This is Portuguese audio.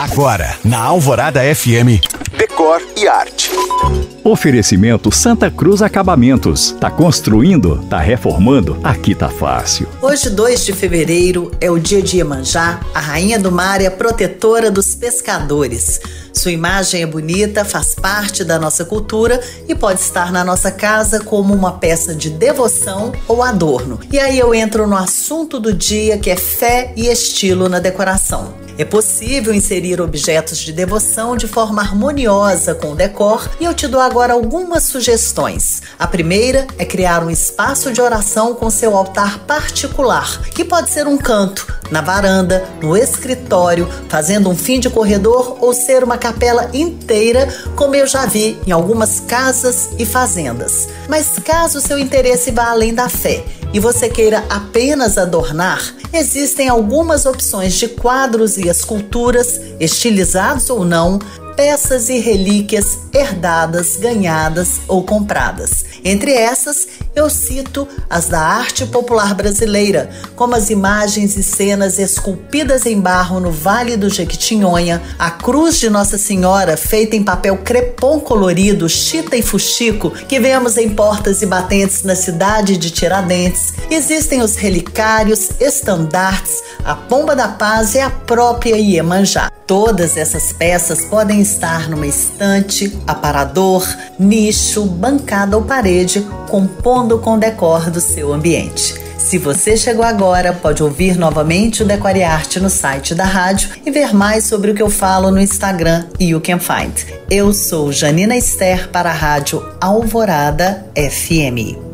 Agora, na Alvorada FM, Decor e Arte. Oferecimento Santa Cruz Acabamentos. Tá construindo? Tá reformando? Aqui tá fácil. Hoje, 2 de fevereiro, é o dia de Iemanjá, a rainha do mar e a protetora dos pescadores. Sua imagem é bonita, faz parte da nossa cultura e pode estar na nossa casa como uma peça de devoção ou adorno. E aí eu entro no assunto do dia que é fé e estilo na decoração. É possível inserir objetos de devoção de forma harmoniosa com o decor e eu te dou agora algumas sugestões. A primeira é criar um espaço de oração com seu altar particular, que pode ser um canto, na varanda, no escritório, fazendo um fim de corredor ou ser uma capela inteira, como eu já vi em algumas casas e fazendas. Mas caso seu interesse vá além da fé e você queira apenas adornar, existem algumas opções de quadros e esculturas, estilizados ou não, peças e relíquias herdadas, ganhadas ou compradas. Entre essas, eu cito as da arte popular brasileira, como as imagens e cenas esculpidas em barro no Vale do Jequitinhonha, a cruz de Nossa Senhora feita em papel crepom colorido, chita e fuxico, que vemos em portas e batentes na cidade de Tiradentes. Existem os relicários, estandartes, a pomba da paz e a própria Iemanjá. Todas essas peças podem estar numa estante, aparador, nicho, bancada ou parede, compondo com o decor do seu ambiente. Se você chegou agora, pode ouvir novamente o Decore Arte no site da rádio e ver mais sobre o que eu falo no Instagram You Can Find. Eu sou Janina Esther para a rádio Alvorada FM.